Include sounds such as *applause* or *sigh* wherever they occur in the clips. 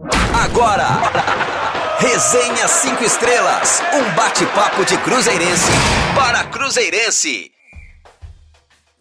Agora, Resenha 5 Estrelas, um bate-papo de Cruzeirense para Cruzeirense.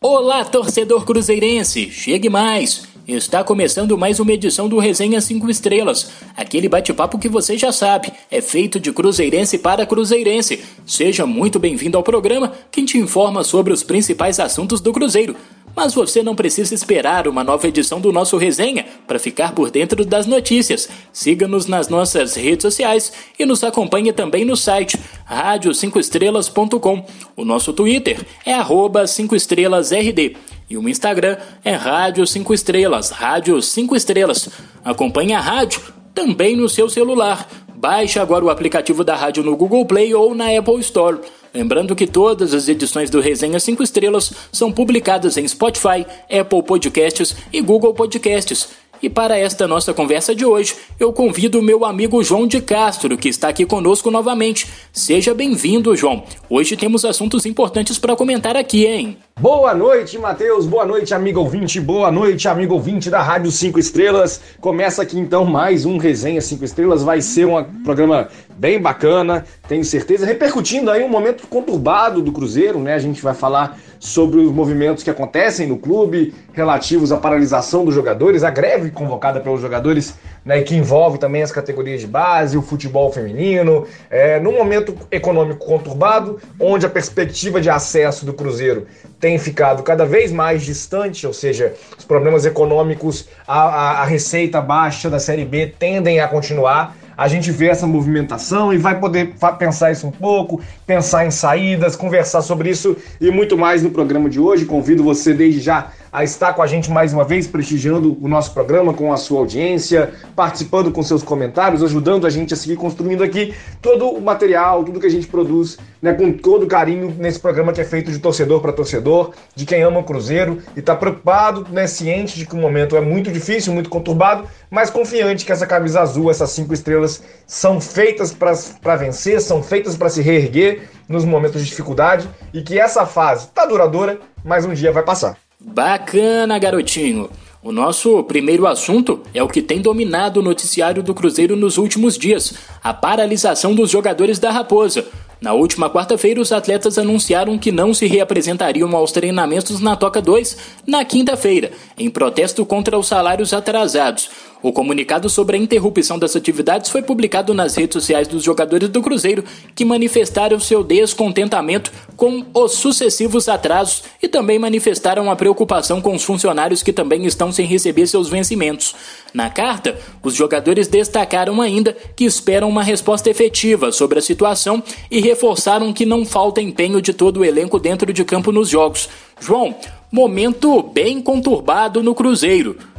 Olá, torcedor cruzeirense, chegue mais. Está começando mais uma edição do Resenha 5 Estrelas. Aquele bate-papo que você já sabe, é feito de cruzeirense para cruzeirense. Seja muito bem-vindo ao programa, que te informa sobre os principais assuntos do Cruzeiro. Mas você não precisa esperar uma nova edição do nosso resenha para ficar por dentro das notícias. Siga-nos nas nossas redes sociais e nos acompanhe também no site rádio5estrelas.com. O nosso Twitter é arroba 5estrelasrd e o Instagram é Rádio 5 Estrelas, Rádio 5 Estrelas. Acompanhe a rádio também no seu celular. Baixe agora o aplicativo da rádio no Google Play ou na Apple Store. Lembrando que todas as edições do Resenha 5 Estrelas são publicadas em Spotify, Apple Podcasts e Google Podcasts. E para esta nossa conversa de hoje, eu convido o meu amigo João de Castro, que está aqui conosco novamente. Seja bem-vindo, João. Hoje temos assuntos importantes para comentar aqui, hein? Boa noite, Matheus. Boa noite, amigo ouvinte. Boa noite, amigo ouvinte da Rádio 5 Estrelas. Começa aqui então mais um Resenha 5 Estrelas. Vai ser um programa bem bacana, tenho certeza, repercutindo aí um momento conturbado do Cruzeiro, né? A gente vai falar sobre os movimentos que acontecem no clube relativos à paralisação dos jogadores, a greve convocada pelos jogadores, né, que envolve também as categorias de base, o futebol feminino, é, num momento econômico conturbado, onde a perspectiva de acesso do Cruzeiro tem ficado cada vez mais distante, ou seja, os problemas econômicos, a, a, a receita baixa da Série B tendem a continuar a gente vê essa movimentação e vai poder pensar isso um pouco, pensar em saídas, conversar sobre isso e muito mais no programa de hoje. Convido você desde já a estar com a gente mais uma vez, prestigiando o nosso programa com a sua audiência, participando com seus comentários, ajudando a gente a seguir construindo aqui todo o material, tudo que a gente produz, né, com todo carinho nesse programa que é feito de torcedor para torcedor, de quem ama o Cruzeiro e está preocupado, né, ciente de que o momento é muito difícil, muito conturbado, mas confiante que essa camisa azul, essas cinco estrelas, são feitas para vencer, são feitas para se reerguer nos momentos de dificuldade e que essa fase está duradoura, mas um dia vai passar. Bacana, garotinho! O nosso primeiro assunto é o que tem dominado o noticiário do Cruzeiro nos últimos dias: a paralisação dos jogadores da Raposa. Na última quarta-feira, os atletas anunciaram que não se reapresentariam aos treinamentos na Toca 2 na quinta-feira, em protesto contra os salários atrasados. O comunicado sobre a interrupção das atividades foi publicado nas redes sociais dos jogadores do Cruzeiro, que manifestaram seu descontentamento com os sucessivos atrasos e também manifestaram a preocupação com os funcionários que também estão sem receber seus vencimentos. Na carta, os jogadores destacaram ainda que esperam uma resposta efetiva sobre a situação e reforçaram que não falta empenho de todo o elenco dentro de campo nos jogos. João, momento bem conturbado no Cruzeiro.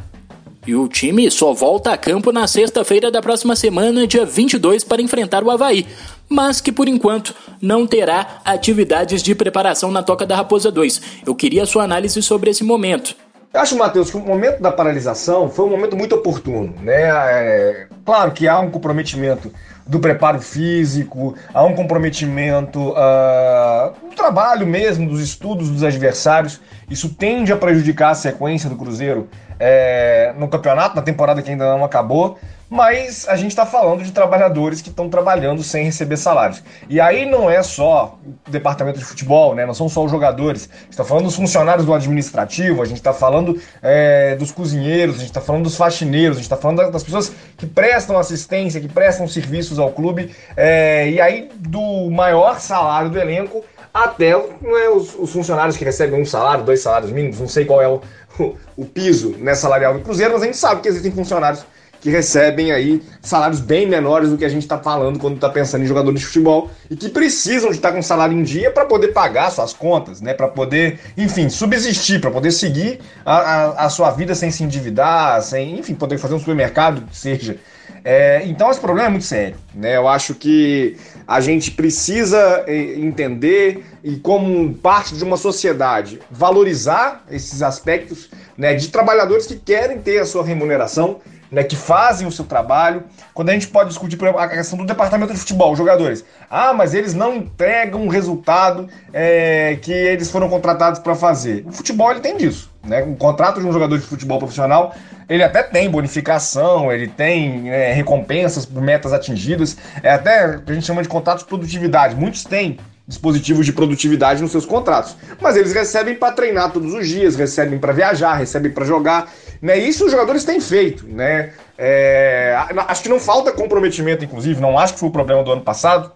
E o time só volta a campo na sexta-feira da próxima semana, dia 22, para enfrentar o Havaí, mas que por enquanto não terá atividades de preparação na Toca da Raposa 2. Eu queria a sua análise sobre esse momento. Eu acho, Matheus, que o momento da paralisação foi um momento muito oportuno. Né? É, claro que há um comprometimento do preparo físico, há um comprometimento uh, do trabalho mesmo, dos estudos dos adversários. Isso tende a prejudicar a sequência do Cruzeiro é, no campeonato, na temporada que ainda não acabou, mas a gente está falando de trabalhadores que estão trabalhando sem receber salários. E aí não é só o departamento de futebol, né? não são só os jogadores, a gente está falando dos funcionários do administrativo, a gente está falando é, dos cozinheiros, a gente está falando dos faxineiros, a gente está falando das pessoas que prestam assistência, que prestam serviços ao clube, é, e aí do maior salário do elenco até é, os, os funcionários que recebem um salário, dois salários mínimos, não sei qual é o o, piso né, salarial do Cruzeiro, mas a gente sabe que existem funcionários que recebem aí salários bem menores do que a gente está falando quando está pensando em jogadores de futebol e que precisam de estar tá com salário em dia para poder pagar suas contas, né? Para poder, enfim, subsistir, para poder seguir a, a, a, sua vida sem se endividar, sem, enfim, poder fazer um supermercado, seja. É, então esse problema é muito sério, né? Eu acho que a gente precisa é, entender e como parte de uma sociedade valorizar esses aspectos né, de trabalhadores que querem ter a sua remuneração né, que fazem o seu trabalho. Quando a gente pode discutir por exemplo, a questão do departamento de futebol, jogadores. Ah, mas eles não entregam o resultado é, que eles foram contratados para fazer. O futebol ele tem disso. Né? O contrato de um jogador de futebol profissional, ele até tem bonificação, ele tem é, recompensas por metas atingidas, é até a gente chama de contratos de produtividade. Muitos têm dispositivos de produtividade nos seus contratos, mas eles recebem para treinar todos os dias, recebem para viajar, recebem para jogar. Né? Isso os jogadores têm feito. Né? É, acho que não falta comprometimento, inclusive, não acho que foi o problema do ano passado.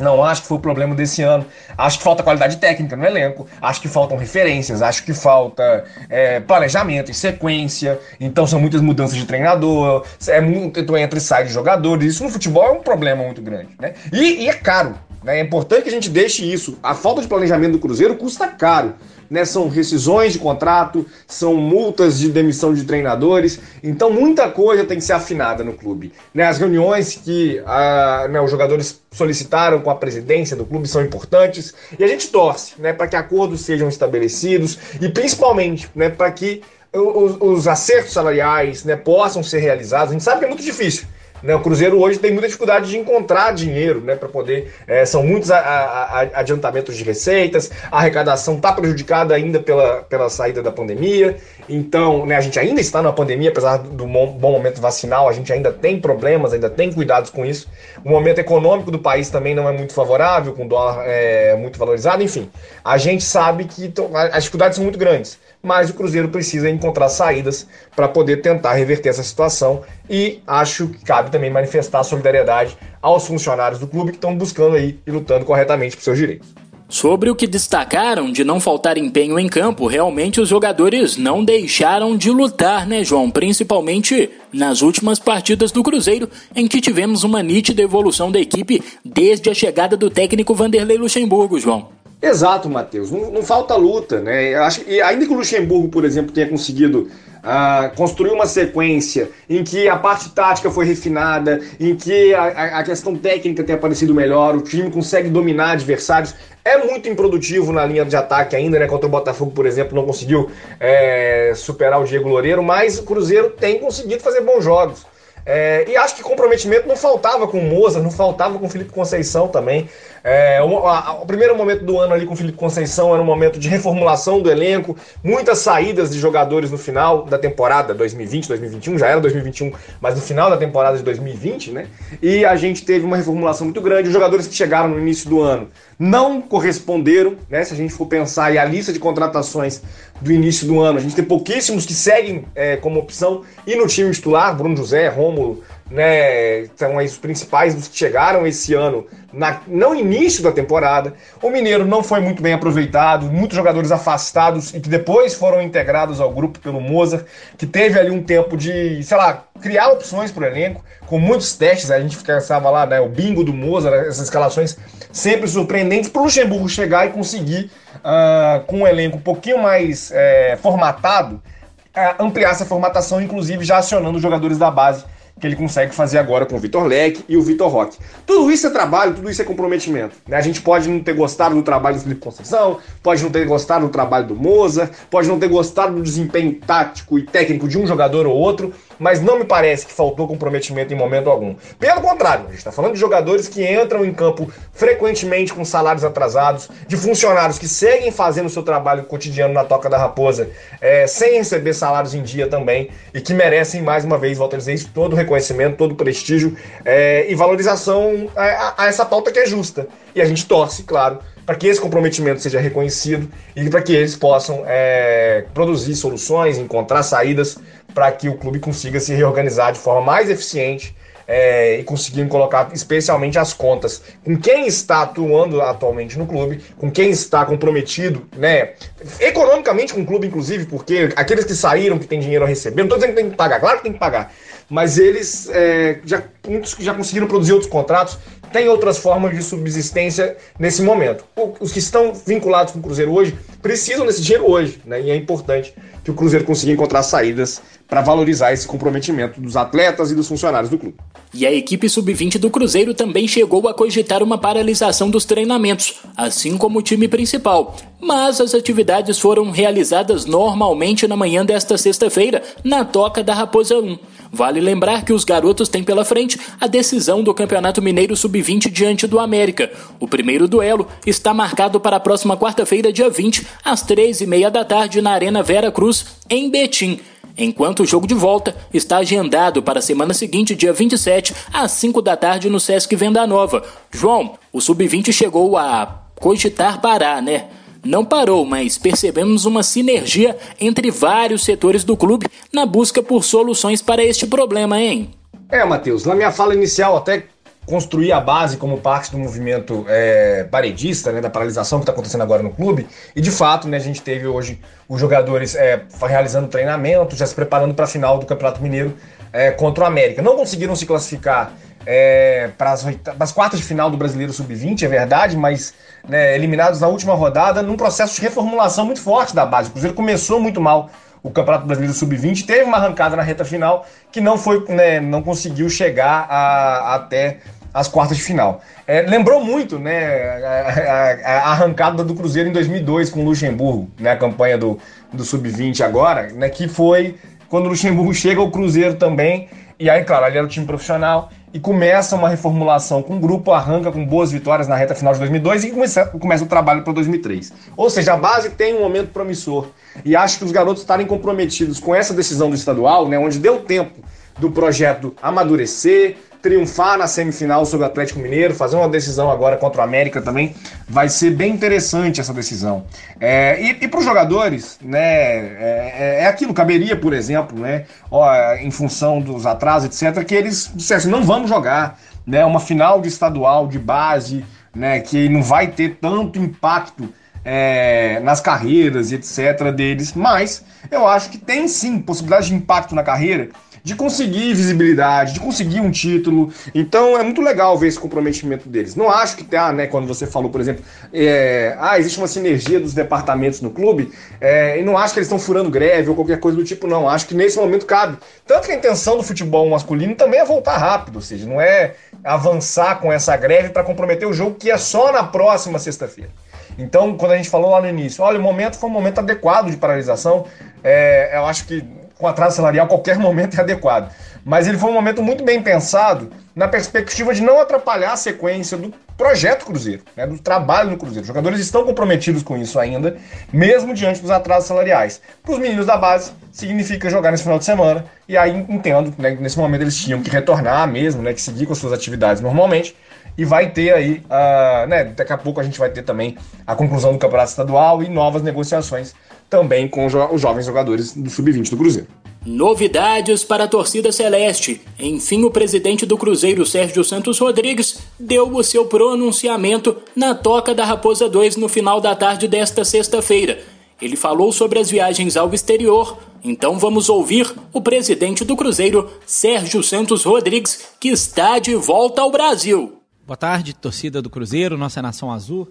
Não acho que foi o problema desse ano. Acho que falta qualidade técnica no elenco. Acho que faltam referências. Acho que falta é, planejamento e sequência. Então são muitas mudanças de treinador. É muito entra e sai de jogadores. Isso no futebol é um problema muito grande. Né? E, e é caro. Né? É importante que a gente deixe isso. A falta de planejamento do Cruzeiro custa caro né? São rescisões de contrato, são multas de demissão de treinadores. Então muita coisa tem que ser afinada no clube. Né? As reuniões que ah, né, os jogadores solicitaram com a presidência do clube são importantes e a gente torce né, para que acordos sejam estabelecidos e principalmente né, para que os, os acertos salariais né, possam ser realizados. A gente sabe que é muito difícil. Né, o Cruzeiro hoje tem muita dificuldade de encontrar dinheiro né, para poder. É, são muitos a, a, a, adiantamentos de receitas, a arrecadação está prejudicada ainda pela, pela saída da pandemia. Então, né, a gente ainda está na pandemia, apesar do bom, bom momento vacinal, a gente ainda tem problemas, ainda tem cuidados com isso. O momento econômico do país também não é muito favorável, com o dólar é, muito valorizado, enfim. A gente sabe que as dificuldades são muito grandes mas o Cruzeiro precisa encontrar saídas para poder tentar reverter essa situação e acho que cabe também manifestar solidariedade aos funcionários do clube que estão buscando aí e lutando corretamente por seus direitos. Sobre o que destacaram de não faltar empenho em campo, realmente os jogadores não deixaram de lutar, né, João? Principalmente nas últimas partidas do Cruzeiro, em que tivemos uma nítida evolução da equipe desde a chegada do técnico Vanderlei Luxemburgo, João. Exato, Matheus. Não, não, falta luta, né? Acho, e ainda que o Luxemburgo, por exemplo, tenha conseguido uh, construir uma sequência em que a parte tática foi refinada, em que a, a, questão técnica tem aparecido melhor, o time consegue dominar adversários, é muito improdutivo na linha de ataque ainda, né? Contra o Botafogo, por exemplo, não conseguiu é, superar o Diego Loureiro, mas o Cruzeiro tem conseguido fazer bons jogos. É, e acho que comprometimento não faltava com o Moza, não faltava com o Felipe Conceição também. É, o, a, o, primeiro momento do ano ali com o Felipe Conceição era um momento de reformulação do elenco, muitas saídas de jogadores no final da temporada 2020, 2021, já era 2021, mas no final da temporada de 2020, né? E a gente teve uma reformulação muito grande. Os jogadores que chegaram no início do ano não corresponderam, né? Se a gente for pensar aí a lista de contratações do início do ano, a gente tem pouquíssimos que seguem é, como opção e no time titular, Bruno José, Rômulo, né, são os principais dos que chegaram esse ano, na, não início da temporada. O Mineiro não foi muito bem aproveitado, muitos jogadores afastados e que depois foram integrados ao grupo pelo Mozart, que teve ali um tempo de, sei lá, criar opções para o elenco, com muitos testes. A gente pensava lá, né, o bingo do Mozart, essas escalações sempre surpreendentes para o Luxemburgo chegar e conseguir, uh, com um elenco um pouquinho mais é, formatado, uh, ampliar essa formatação, inclusive já acionando os jogadores da base que ele consegue fazer agora com o Vitor Leque e o Vitor Roque. Tudo isso é trabalho, tudo isso é comprometimento. Né? A gente pode não ter gostado do trabalho do Felipe Conceição, pode não ter gostado do trabalho do Moza, pode não ter gostado do desempenho tático e técnico de um jogador ou outro, mas não me parece que faltou comprometimento em momento algum. Pelo contrário, a gente está falando de jogadores que entram em campo frequentemente com salários atrasados, de funcionários que seguem fazendo o seu trabalho cotidiano na Toca da Raposa é, sem receber salários em dia também e que merecem, mais uma vez, volto a dizer isso, todo o reconhecimento, todo o prestígio é, e valorização a, a essa pauta que é justa. E a gente torce, claro, para que esse comprometimento seja reconhecido e para que eles possam é, produzir soluções, encontrar saídas para que o clube consiga se reorganizar de forma mais eficiente é, e conseguir colocar especialmente as contas com quem está atuando atualmente no clube, com quem está comprometido, né, economicamente com o clube, inclusive, porque aqueles que saíram, que tem dinheiro a receber, não estou dizendo que tem que pagar, claro que tem que pagar, mas eles é, já, muitos já conseguiram produzir outros contratos, têm outras formas de subsistência nesse momento. Os que estão vinculados com o Cruzeiro hoje precisam desse dinheiro hoje, né? E é importante que o Cruzeiro consiga encontrar saídas para valorizar esse comprometimento dos atletas e dos funcionários do clube. E a equipe sub-20 do Cruzeiro também chegou a cogitar uma paralisação dos treinamentos, assim como o time principal. Mas as atividades foram realizadas normalmente na manhã desta sexta-feira, na Toca da Raposa 1. Vale lembrar que os garotos têm pela frente a decisão do Campeonato Mineiro Sub-20 diante do América. O primeiro duelo está marcado para a próxima quarta-feira, dia 20, às três e meia da tarde, na Arena Vera Cruz, em Betim enquanto o jogo de volta está agendado para a semana seguinte, dia 27, às 5 da tarde, no Sesc Venda Nova. João, o Sub-20 chegou a cogitar parar, né? Não parou, mas percebemos uma sinergia entre vários setores do clube na busca por soluções para este problema, hein? É, Matheus, na minha fala inicial até construir a base como parte do movimento é, paredista, né, da paralisação que está acontecendo agora no clube. E de fato, né, a gente teve hoje os jogadores é, realizando treinamento, já se preparando para a final do Campeonato Mineiro é, contra o América. Não conseguiram se classificar é, para as quartas de final do Brasileiro Sub-20, é verdade, mas né, eliminados na última rodada num processo de reformulação muito forte da base. O Cruzeiro começou muito mal o Campeonato Brasileiro Sub-20, teve uma arrancada na reta final que não foi, né, não conseguiu chegar a, até as quartas de final. É, lembrou muito né, a, a, a, arrancada do Cruzeiro em 2002 com o Luxemburgo, né, a campanha do, do Sub-20 agora, né, que foi quando o Luxemburgo *laughs* chega ao Cruzeiro também, e aí, claro, ali era o time profissional, e começa uma reformulação com o grupo, arranca com boas vitórias na reta final de 2002 e começa, começa o trabalho para 2003. Ou seja, a base tem um momento promissor, e acho que os garotos estarem comprometidos com essa decisão do estadual, né, onde deu tempo do projeto amadurecer, triunfar na semifinal sobre o Atlético Mineiro, fazer uma decisão agora contra o América também, vai ser bem interessante essa decisão. É, e e para os jogadores, né, é, é, é, aquilo, caberia, por exemplo, né, ó, em função dos atrasos, etc., que eles dissessem, não vamos jogar, né, uma final de estadual, de base, né, que não vai ter tanto impacto é, nas carreiras e etc. deles, mas eu acho que tem sim possibilidade de impacto na carreira de conseguir visibilidade, de conseguir um título. Então é muito legal ver esse comprometimento deles. Não acho que tá, né, quando você falou, por exemplo, é, ah, existe uma sinergia dos departamentos no clube, é, e não acho que eles estão furando greve ou qualquer coisa do tipo, não. Acho que nesse momento cabe. Tanto que a intenção do futebol masculino também é voltar rápido, ou seja, não é avançar com essa greve para comprometer o jogo que é só na próxima sexta-feira. Então, quando a gente falou lá no início, olha, o momento foi um momento adequado de paralisação. É, eu acho que com atraso salarial, qualquer momento é adequado. Mas ele foi um momento muito bem pensado na perspectiva de não atrapalhar a sequência do projeto Cruzeiro, né, do trabalho do Cruzeiro. Os jogadores estão comprometidos com isso ainda, mesmo diante dos atrasos salariais. Para os meninos da base, significa jogar nesse final de semana, e aí entendo, né, nesse momento eles tinham que retornar mesmo, né, que seguir com as suas atividades normalmente, e vai ter aí, uh, né, daqui a pouco a gente vai ter também a conclusão do campeonato estadual e novas negociações também com os jovens jogadores do Sub-20 do Cruzeiro. Novidades para a torcida celeste. Enfim, o presidente do Cruzeiro, Sérgio Santos Rodrigues, deu o seu pronunciamento na Toca da Raposa 2 no final da tarde desta sexta-feira. Ele falou sobre as viagens ao exterior, então vamos ouvir o presidente do Cruzeiro, Sérgio Santos Rodrigues, que está de volta ao Brasil. Boa tarde, torcida do Cruzeiro, nossa nação azul.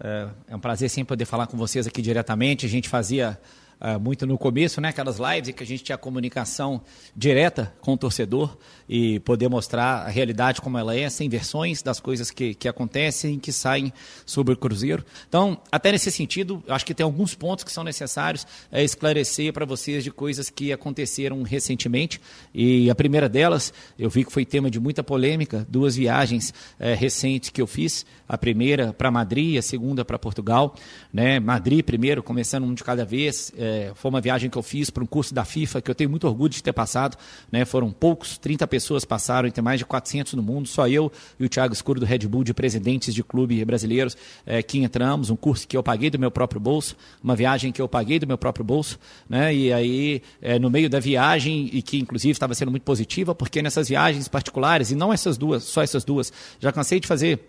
É, é um prazer sempre poder falar com vocês aqui diretamente. A gente fazia uh, muito no começo, né? Aquelas lives que a gente tinha comunicação direta com o torcedor e poder mostrar a realidade como ela é, sem versões das coisas que, que acontecem, que saem sobre o Cruzeiro. Então, até nesse sentido, acho que tem alguns pontos que são necessários é, esclarecer para vocês de coisas que aconteceram recentemente. E a primeira delas, eu vi que foi tema de muita polêmica, duas viagens é, recentes que eu fiz. A primeira para Madrid, a segunda para Portugal. Né? Madrid primeiro, começando um de cada vez. É, foi uma viagem que eu fiz para um curso da FIFA, que eu tenho muito orgulho de ter passado. Né? Foram poucos, 30 pessoas passaram, e tem mais de 400 no mundo. Só eu e o Thiago Escuro do Red Bull, de presidentes de clube brasileiros, é, que entramos. Um curso que eu paguei do meu próprio bolso, uma viagem que eu paguei do meu próprio bolso. Né? E aí, é, no meio da viagem, e que inclusive estava sendo muito positiva, porque nessas viagens particulares, e não essas duas, só essas duas, já cansei de fazer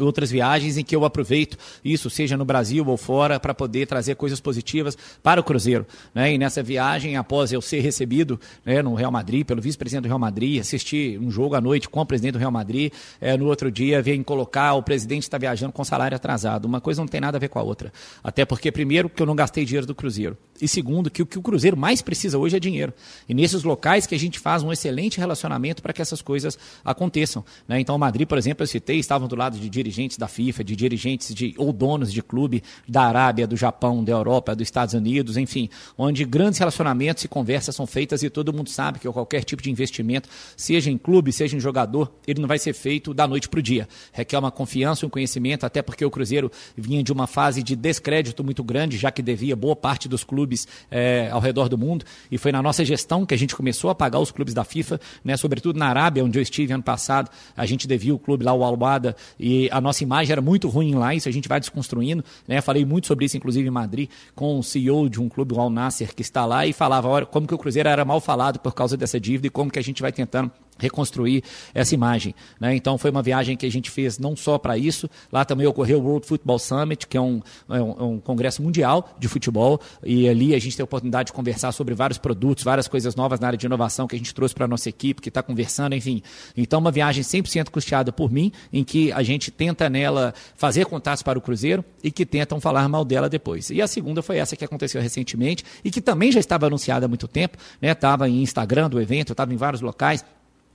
outras viagens em que eu aproveito isso, seja no Brasil ou fora, para poder trazer coisas positivas para o Cruzeiro. Né? E nessa viagem, após eu ser recebido né, no Real Madrid, pelo vice-presidente do Real Madrid, assistir um jogo à noite com o presidente do Real Madrid, é, no outro dia vem colocar o presidente está viajando com salário atrasado. Uma coisa não tem nada a ver com a outra. Até porque, primeiro, que eu não gastei dinheiro do Cruzeiro. E segundo, que o que o Cruzeiro mais precisa hoje é dinheiro. E nesses locais que a gente faz um excelente relacionamento para que essas coisas aconteçam. Né? Então, o Madrid, por exemplo, eu citei, estavam do lado de dirigentes da FIFA, de dirigentes de, ou donos de clube da Arábia, do Japão, da Europa, dos Estados Unidos, enfim, onde grandes relacionamentos e conversas são feitas e todo mundo sabe que qualquer tipo de investimento, seja em clube, seja em jogador, ele não vai ser feito da noite para o dia. Requer uma confiança, um conhecimento, até porque o Cruzeiro vinha de uma fase de descrédito muito grande, já que devia boa parte dos clubes é, ao redor do mundo, e foi na nossa gestão que a gente começou a pagar os clubes da FIFA, né, sobretudo na Arábia, onde eu estive ano passado, a gente devia o clube lá, o Alwada, e a nossa imagem era muito ruim lá, isso a gente vai desconstruindo. Né? Falei muito sobre isso, inclusive, em Madrid, com o CEO de um clube, o Al Nasser, que está lá, e falava olha, como que o Cruzeiro era mal falado por causa dessa dívida e como que a gente vai tentando reconstruir essa imagem. Né? Então foi uma viagem que a gente fez não só para isso, lá também ocorreu o World Football Summit, que é um, é um, é um, congresso mundial de futebol, e ali a gente tem a oportunidade de conversar sobre vários produtos, várias coisas novas na área de inovação que a gente trouxe para a nossa equipe, que está conversando, enfim. Então uma viagem 100% custeada por mim, em que a gente tenta nela fazer contatos para o Cruzeiro e que tentam falar mal dela depois. E a segunda foi essa que aconteceu recentemente e que também já estava anunciada há muito tempo, estava né? em Instagram do evento, estava em vários locais,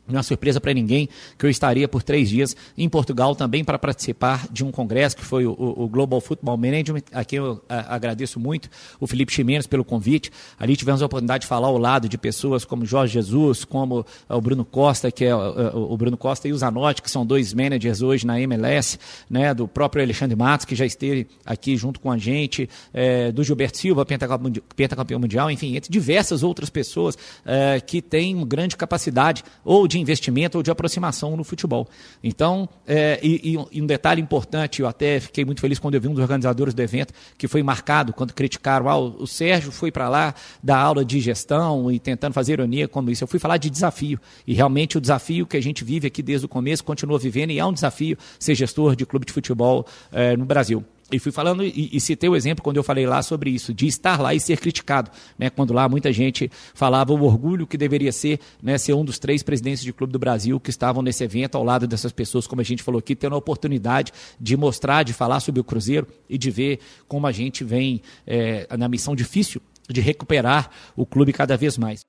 não é surpresa para ninguém que eu estaria por três dias em Portugal também para participar de um congresso que foi o, o Global Football Management, a quem eu a, agradeço muito o Felipe Ximenes pelo convite. Ali tivemos a oportunidade de falar ao lado de pessoas como Jorge Jesus, como o Bruno Costa, que é o, o Bruno Costa e o Zanotti, que são dois managers hoje na MLS, né, do próprio Alexandre Matos, que já esteve aqui junto com a gente, é, do Gilberto Silva, pentacampeão mundial, enfim, entre diversas outras pessoas é, que têm grande capacidade ou de investimento ou de aproximação no futebol. Então, é, e, e, um detalhe importante, eu até fiquei muito feliz quando eu vi um dos organizadores do evento, que foi marcado quando criticaram, ah, o Sérgio foi para lá dar aula de gestão e tentando fazer ironia como isso. Eu fui falar de desafio. E realmente o desafio que a gente vive aqui desde o começo continua vivendo e é um desafio ser gestor de clube de futebol é, no Brasil. E fui falando e, e, citei o exemplo quando eu falei lá sobre isso, de estar lá e ser criticado. Né? Quando lá muita gente falava o orgulho que deveria ser né, ser um dos três presidentes de clube do Brasil que estavam nesse evento ao lado dessas pessoas, como a gente falou aqui, tendo a oportunidade de mostrar, de falar sobre o Cruzeiro e de ver como a gente vem é, na missão difícil de recuperar o clube cada vez mais.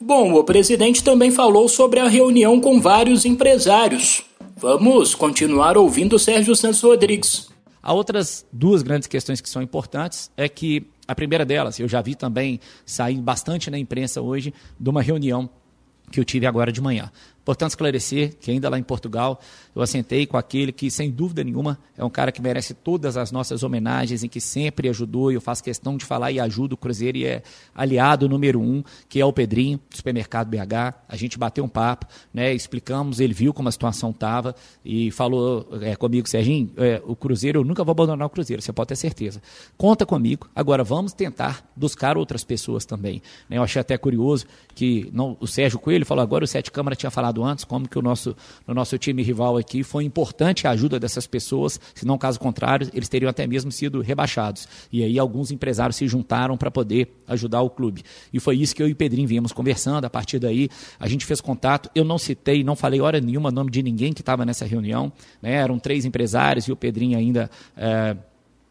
Bom, o presidente também falou sobre a reunião com vários empresários. Vamos continuar ouvindo Sérgio Santos Rodrigues. Há outras duas grandes questões que são importantes. É que a primeira delas, eu já vi também sair bastante na imprensa hoje de uma reunião que eu tive agora de manhã. Portanto, esclarecer que ainda lá em Portugal eu assentei com aquele que, sem dúvida nenhuma, é um cara que merece todas as nossas homenagens e que sempre ajudou, e eu faço questão de falar e ajuda o Cruzeiro e é aliado número um, que é o Pedrinho, do Supermercado BH. A gente bateu um papo, né, explicamos, ele viu como a situação estava e falou é, comigo, Serginho, é, o Cruzeiro, eu nunca vou abandonar o Cruzeiro, você pode ter certeza. Conta comigo, agora vamos tentar buscar outras pessoas também. Né, eu achei até curioso que não, o Sérgio Coelho falou agora, o Sete Câmara tinha falado antes, como que o nosso, no nosso time rival aqui foi importante a ajuda dessas pessoas, se não caso contrário, eles teriam até mesmo sido rebaixados. E aí alguns empresários se juntaram para poder ajudar o clube. E foi isso que eu e o Pedrinho viemos conversando. A partir daí, a gente fez contato. Eu não citei, não falei hora nenhuma nome de ninguém que estava nessa reunião. Né? Eram três empresários e o Pedrinho ainda. É,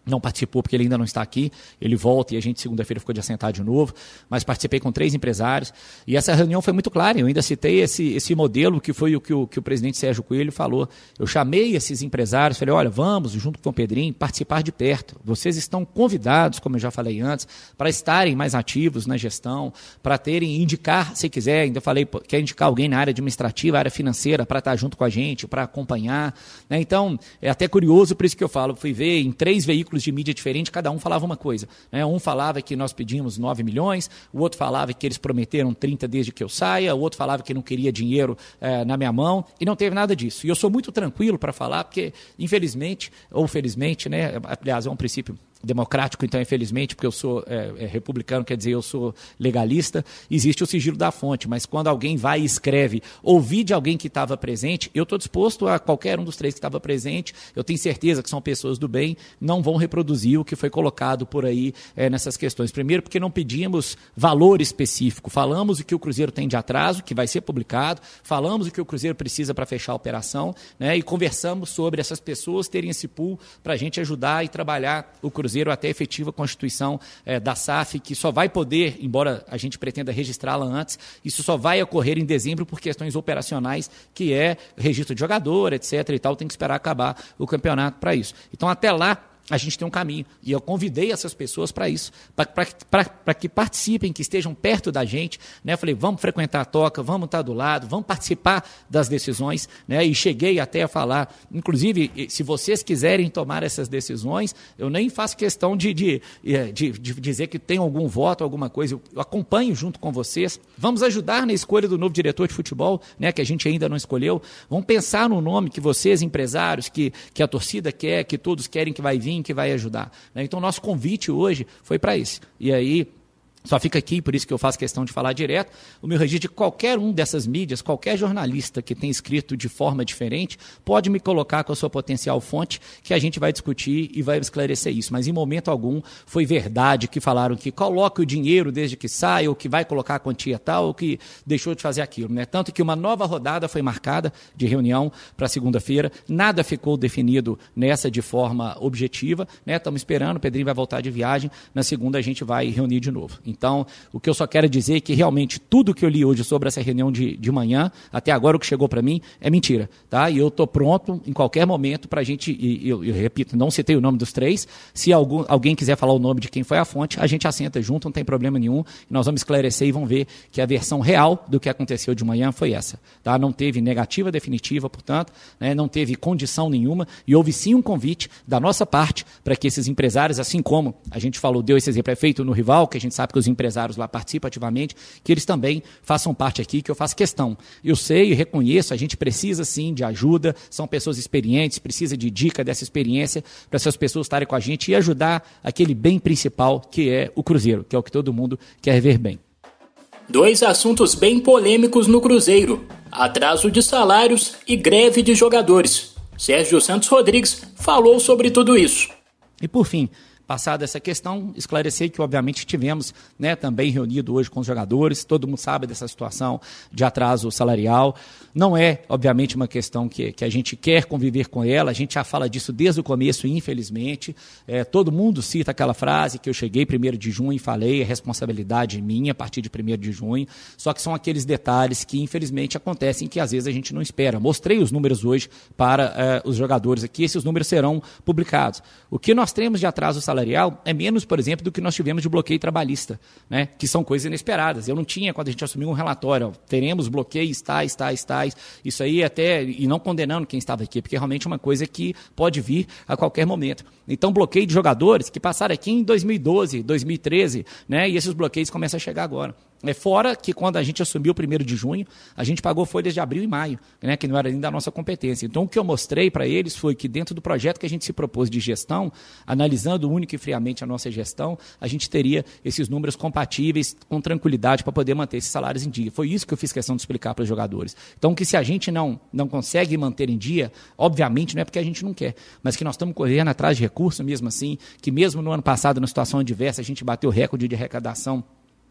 não participou porque ele ainda não está aqui. Ele volta e a gente segunda-feira ficou de assentar de novo. Mas participei com três empresários e essa reunião foi muito clara. Eu ainda citei esse, esse modelo que foi o que, o que o presidente Sérgio Coelho falou. Eu chamei esses empresários, falei: olha, vamos junto com o Pedrinho participar de perto. Vocês estão convidados, como eu já falei antes, para estarem mais ativos na gestão, para terem indicar, se quiser. Ainda falei quer indicar alguém na área administrativa, área financeira, para estar junto com a gente, para acompanhar. Né? Então é até curioso por isso que eu falo. Fui ver em três veículos veículos de mídia diferentes, cada um falava uma coisa. Né? Um falava que nós pedimos 9 milhões, o outro falava que eles prometeram 30 desde que eu saia, o outro falava que não queria dinheiro é, na minha mão, e não teve nada disso. E eu sou muito tranquilo para falar, porque, infelizmente, ou felizmente, né, aliás, é um princípio democrático, então, infelizmente, porque eu sou é, é, republicano, quer dizer, eu sou legalista, existe o sigilo da fonte. Mas quando alguém vai e escreve, ouvi de alguém que estava presente, eu estou disposto a qualquer um dos três que estava presente, eu tenho certeza que são pessoas do bem, não vão reproduzir o que foi colocado por aí é, nessas questões. Primeiro, porque não pedimos valor específico, falamos o que o Cruzeiro tem de atraso, que vai ser publicado, falamos o que o Cruzeiro precisa para fechar a operação, né, e conversamos sobre essas pessoas terem esse pool para a gente ajudar e trabalhar o Cruzeiro até a efetiva constituição é, da SAF, que só vai poder, embora a gente pretenda registrá-la antes, isso só vai ocorrer em dezembro por questões operacionais, que é registro de jogador, etc. e tal, tem que esperar acabar o campeonato para isso. Então, até lá, a gente tem um caminho. E eu convidei essas pessoas para isso, para que participem, que estejam perto da gente. Né? Eu falei, vamos frequentar a toca, vamos estar do lado, vamos participar das decisões. Né? E cheguei até a falar, inclusive, se vocês quiserem tomar essas decisões, eu nem faço questão de, de, eh, de, de dizer que tem algum voto, alguma coisa. Eu acompanho junto com vocês. Vamos ajudar na escolha do novo diretor de futebol, né? que a gente ainda não escolheu. Vamos pensar no nome que vocês, empresários, que, que a torcida quer, que todos querem que vai vir que vai ajudar. Né? Então, nosso convite hoje foi para isso. E aí, só fica aqui, por isso que eu faço questão de falar direto, o meu registro de qualquer um dessas mídias, qualquer jornalista que tenha escrito de forma diferente, pode me colocar com a sua potencial fonte, que a gente vai discutir e vai esclarecer isso. Mas em momento algum foi verdade que falaram que coloque o dinheiro desde que sai, ou que vai colocar a quantia tal, ou que deixou de fazer aquilo. Né? Tanto que uma nova rodada foi marcada de reunião para segunda-feira, nada ficou definido nessa de forma objetiva. Estamos né? esperando, o Pedrinho vai voltar de viagem, na segunda a gente vai reunir de novo. Então, o que eu só quero dizer é que realmente tudo que eu li hoje sobre essa reunião de, de manhã, até agora o que chegou para mim, é mentira. Tá? E eu estou pronto em qualquer momento para a gente, e eu, eu, repito, não citei o nome dos três. Se algum, alguém quiser falar o nome de quem foi a fonte, a gente assenta junto, não tem problema nenhum. nós vamos esclarecer e vão ver que a versão real do que aconteceu de manhã foi essa. Tá? Não teve negativa definitiva, portanto, né? não teve condição nenhuma, e houve sim um convite da nossa parte para que esses empresários, assim como a gente falou, deu esse exemplo, é feito no rival, que a gente sabe que os os empresários lá participam ativamente, que eles também façam parte aqui, que eu faço questão. Eu sei e reconheço, a gente precisa sim de ajuda, são pessoas experientes, precisa de dica dessa experiência para essas pessoas estarem com a gente e ajudar aquele bem principal que é o Cruzeiro, que é o que todo mundo quer ver bem. Dois assuntos bem polêmicos no Cruzeiro: atraso de salários e greve de jogadores. Sérgio Santos Rodrigues falou sobre tudo isso. E por fim, Passada essa questão, esclarecer que, obviamente, tivemos né, também reunido hoje com os jogadores, todo mundo sabe dessa situação de atraso salarial. Não é, obviamente, uma questão que, que a gente quer conviver com ela, a gente já fala disso desde o começo, infelizmente. É, todo mundo cita aquela frase que eu cheguei primeiro de junho e falei, é responsabilidade minha a partir de primeiro de junho. Só que são aqueles detalhes que, infelizmente, acontecem que às vezes a gente não espera. Mostrei os números hoje para é, os jogadores aqui, esses números serão publicados. O que nós temos de atraso salarial salarial é menos, por exemplo, do que nós tivemos de bloqueio trabalhista, né? que são coisas inesperadas. Eu não tinha, quando a gente assumiu um relatório, ó, teremos bloqueios tais, tais, tais. Isso aí até, e não condenando quem estava aqui, porque realmente é uma coisa que pode vir a qualquer momento. Então, bloqueio de jogadores que passaram aqui em 2012, 2013, né? e esses bloqueios começam a chegar agora. É fora que quando a gente assumiu o primeiro de junho, a gente pagou folhas de abril e maio, né, que não era nem da nossa competência. Então, o que eu mostrei para eles foi que dentro do projeto que a gente se propôs de gestão, analisando único e friamente a nossa gestão, a gente teria esses números compatíveis com tranquilidade para poder manter esses salários em dia. Foi isso que eu fiz questão de explicar para os jogadores. Então, que se a gente não, não consegue manter em dia, obviamente não é porque a gente não quer, mas que nós estamos correndo atrás de recursos mesmo assim, que mesmo no ano passado, na situação adversa, a gente bateu recorde de arrecadação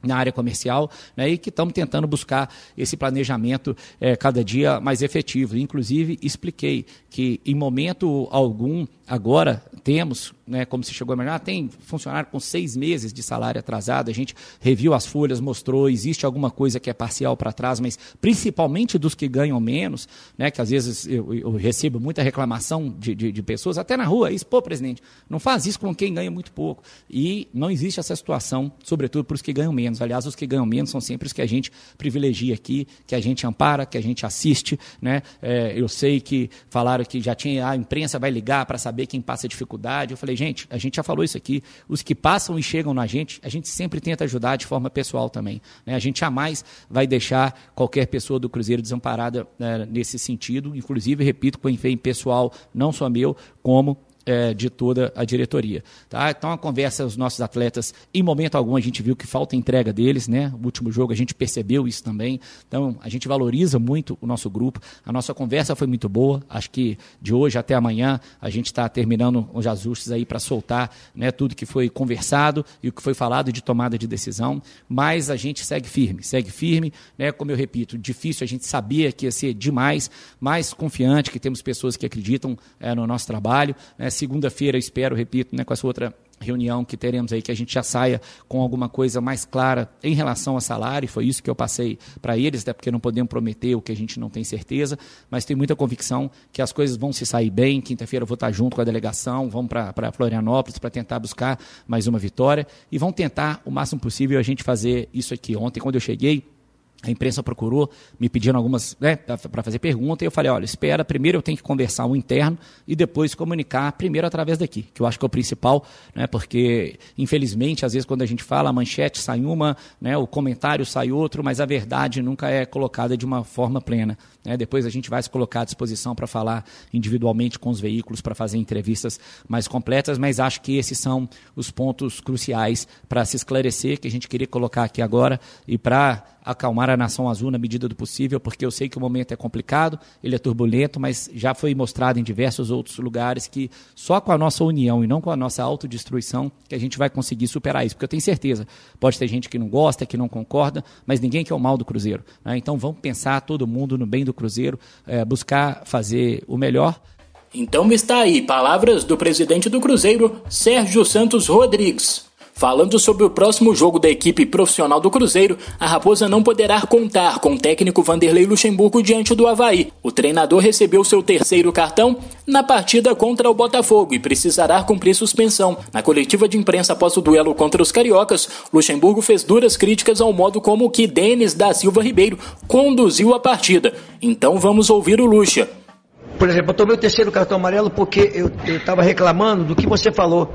na área comercial né, e que estamos tentando buscar esse planejamento é, cada dia mais efetivo. Inclusive, expliquei que em momento algum agora temos, né, como se chegou a imaginar, tem funcionário com seis meses de salário atrasado, a gente reviu as folhas, mostrou, existe alguma coisa que é parcial para trás, mas principalmente dos que ganham menos, né, que às vezes eu, eu recebo muita reclamação de, de, de, pessoas, até na rua, isso, pô, presidente, não faz isso com quem ganha muito pouco. E não existe essa situação, sobretudo para os que ganham menos. Aliás, os que ganham menos são sempre os que a gente privilegia aqui, que a gente ampara, que a gente assiste. Né? É, eu sei que falaram que já tinha, a imprensa vai ligar para saber saber quem passa dificuldade. Eu falei, gente, a gente já falou isso aqui. Os que passam e chegam na gente, a gente sempre tenta ajudar de forma pessoal também. Né? A gente jamais vai deixar qualquer pessoa do Cruzeiro desamparada né, nesse sentido. Inclusive, repito, com empenho pessoal, não só meu, como é, de toda a diretoria. Tá? Então a conversa, os nossos atletas, em momento algum a gente viu que falta entrega deles, né? O último jogo a gente percebeu isso também. Então a gente valoriza muito o nosso grupo. A nossa conversa foi muito boa. Acho que de hoje até amanhã a gente está terminando os ajustes aí para soltar né, tudo que foi conversado e o que foi falado de tomada de decisão. Mas a gente segue firme, segue firme, né? Como eu repito, difícil a gente sabia que ia ser demais, mais confiante que temos pessoas que acreditam é, no nosso trabalho. Né? Segunda-feira, espero, repito, né, com essa outra reunião que teremos aí, que a gente já saia com alguma coisa mais clara em relação a salário, foi isso que eu passei para eles, até porque não podemos prometer o que a gente não tem certeza, mas tenho muita convicção que as coisas vão se sair bem, quinta-feira eu vou estar junto com a delegação, vamos para Florianópolis para tentar buscar mais uma vitória, e vão tentar o máximo possível a gente fazer isso aqui. Ontem, quando eu cheguei, a imprensa procurou, me pedindo algumas, né, para fazer pergunta, e eu falei, olha, espera, primeiro eu tenho que conversar o interno e depois comunicar, primeiro através daqui, que eu acho que é o principal, né, porque, infelizmente, às vezes quando a gente fala, a manchete sai uma, né, o comentário sai outro, mas a verdade nunca é colocada de uma forma plena. Né? Depois a gente vai se colocar à disposição para falar individualmente com os veículos, para fazer entrevistas mais completas, mas acho que esses são os pontos cruciais para se esclarecer, que a gente queria colocar aqui agora e para acalmar a nação azul na medida do possível, porque eu sei que o momento é complicado, ele é turbulento, mas já foi mostrado em diversos outros lugares que só com a nossa união e não com a nossa autodestruição que a gente vai conseguir superar isso. Porque eu tenho certeza, pode ter gente que não gosta, que não concorda, mas ninguém quer o mal do Cruzeiro. Né? Então vamos pensar todo mundo no bem do Cruzeiro, é, buscar fazer o melhor. Então está aí palavras do presidente do Cruzeiro, Sérgio Santos Rodrigues. Falando sobre o próximo jogo da equipe profissional do Cruzeiro, a Raposa não poderá contar com o técnico Vanderlei Luxemburgo diante do Havaí. O treinador recebeu seu terceiro cartão na partida contra o Botafogo e precisará cumprir suspensão. Na coletiva de imprensa após o duelo contra os cariocas, Luxemburgo fez duras críticas ao modo como que Denis da Silva Ribeiro conduziu a partida. Então vamos ouvir o Luxa. Por exemplo, eu tomei o terceiro cartão amarelo porque eu estava reclamando do que você falou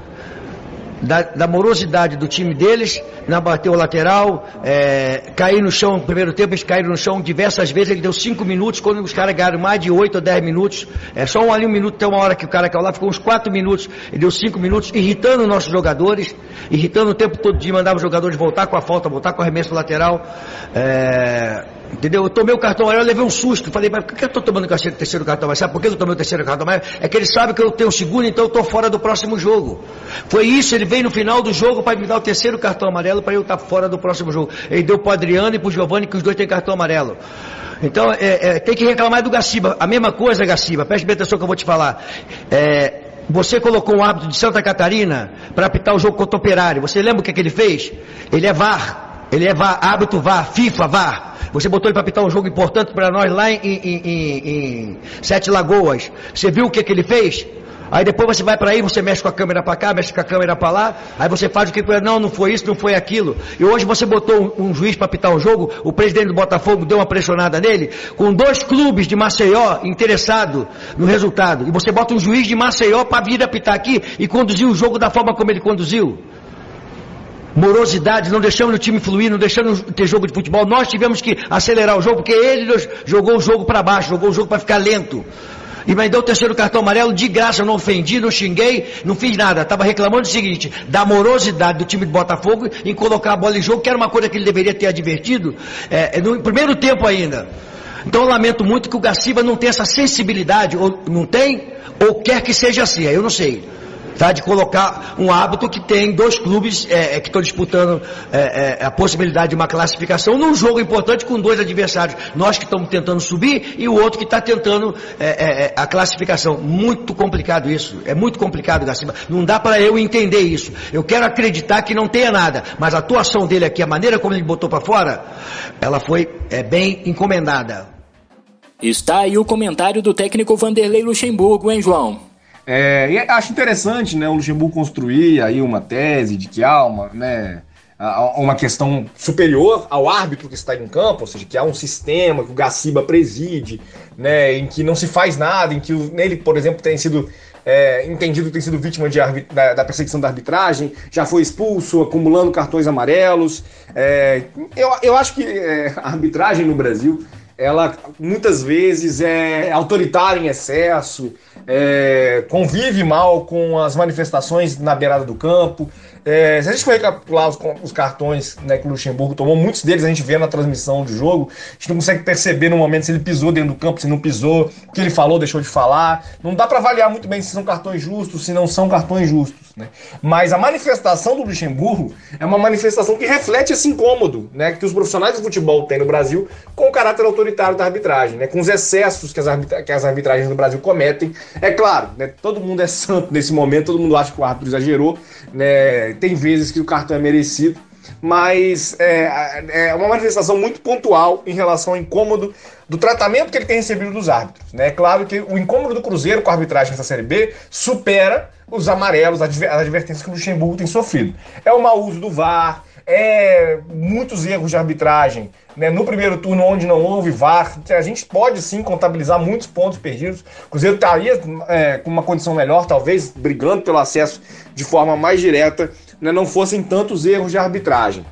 da, da, morosidade do time deles, na bateu o lateral, é, cair no chão no primeiro tempo, eles caíram no chão diversas vezes, ele deu cinco minutos, quando os caras ganharam mais de oito ou dez minutos, é só um ali um minuto, tem uma hora que o cara caiu lá, ficou uns quatro minutos, ele deu cinco minutos, irritando nossos jogadores, irritando o tempo todo de mandar os jogadores voltar com a falta, voltar com o arremesso lateral, é, Entendeu? Eu tomei o cartão amarelo, levei um susto. Falei, mas por que eu estou tomando o terceiro cartão amarelo? Sabe por que eu tomei o terceiro cartão amarelo? É que ele sabe que eu tenho o segundo, então eu estou fora do próximo jogo. Foi isso, ele veio no final do jogo para me dar o terceiro cartão amarelo para eu estar tá fora do próximo jogo. Ele deu para o Adriano e para o Giovanni, que os dois têm cartão amarelo. Então, é, é, tem que reclamar do Gaciba. A mesma coisa, Gaciba, preste bem atenção que eu vou te falar. É, você colocou um árbitro de Santa Catarina para apitar o jogo contra o Operário. Você lembra o que, é que ele fez? Ele é VAR. Ele é árbitro VAR, FIFA VAR. Você botou ele para apitar um jogo importante para nós lá em, em, em, em, Sete Lagoas. Você viu o que, que ele fez? Aí depois você vai para aí, você mexe com a câmera para cá, mexe com a câmera para lá, aí você faz o que não, não foi isso, não foi aquilo. E hoje você botou um, um juiz para apitar um jogo, o presidente do Botafogo deu uma pressionada nele, com dois clubes de Maceió interessados no resultado. E você bota um juiz de Maceió para vir apitar aqui e conduzir o jogo da forma como ele conduziu morosidade, não deixamos o time fluir, não deixamos ter jogo de futebol. Nós tivemos que acelerar o jogo, porque ele jogou o jogo para baixo, jogou o jogo para ficar lento. E me deu o terceiro cartão amarelo de graça, não ofendi, não xinguei, não fiz nada. Estava reclamando o seguinte, da morosidade do time de Botafogo em colocar a bola em jogo, que era uma coisa que ele deveria ter advertido é, no primeiro tempo ainda. Então eu lamento muito que o Gaciba não tenha essa sensibilidade, ou não tem, ou quer que seja assim, eu não sei tá? de colocar um hábito que tem dois clubes é, é que estão disputando é, é, a possibilidade de uma classificação num jogo importante com dois adversários. Nós que estamos tentando subir e o outro que está tentando é, é, a classificação. Muito complicado isso. É muito complicado, Garcia. Não dá para eu entender isso. Eu quero acreditar que não tenha nada, mas a atuação dele aqui, a maneira como ele botou para fora, ela foi bem encomendada. Está aí o comentário do técnico Vanderlei Luxemburgo, hein, João? É, e acho interessante né, o Luxemburgo construir aí uma tese de que há uma, né, uma questão superior ao árbitro que está em campo, ou seja, que há um sistema que o Gaciba preside, né, em que não se faz nada, em que ele, por exemplo, tem sido é, entendido que tem sido vítima de da, da, perseguição da arbitragem, já foi expulso, acumulando cartões amarelos. É, eu, eu acho que é, a arbitragem no Brasil ela muitas vezes é autoritária em excesso, é, convive mal com as manifestações na beirada do campo. É, se a gente for recapitular os, os cartões né, que o Luxemburgo tomou, muitos deles a gente vê na transmissão do jogo, a gente não consegue perceber no momento se ele pisou dentro do campo, se não pisou, o que ele falou, deixou de falar. Não dá para avaliar muito bem se são cartões justos, se não são cartões justos. Né? Mas a manifestação do Luxemburgo é uma manifestação que reflete esse incômodo né, que os profissionais do futebol têm no Brasil com o caráter autoritário da arbitragem, né, com os excessos que as, arbitra que as arbitragens no Brasil cometem. É claro, né, todo mundo é santo nesse momento, todo mundo acha que o árbitro exagerou. Né, tem vezes que o cartão é merecido, mas é, é, uma manifestação muito pontual em relação ao incômodo do tratamento que ele tem recebido dos árbitros. Né? É claro que o incômodo do Cruzeiro com a arbitragem nessa Série B supera os amarelos, as advertências que o Luxemburgo tem sofrido. É o mau uso do VAR, é muitos erros de arbitragem. Né? No primeiro turno, onde não houve VAR, a gente pode sim contabilizar muitos pontos perdidos. O Cruzeiro estaria é, com uma condição melhor, talvez brigando pelo acesso de forma mais direta, né? não fossem tantos erros de arbitragem.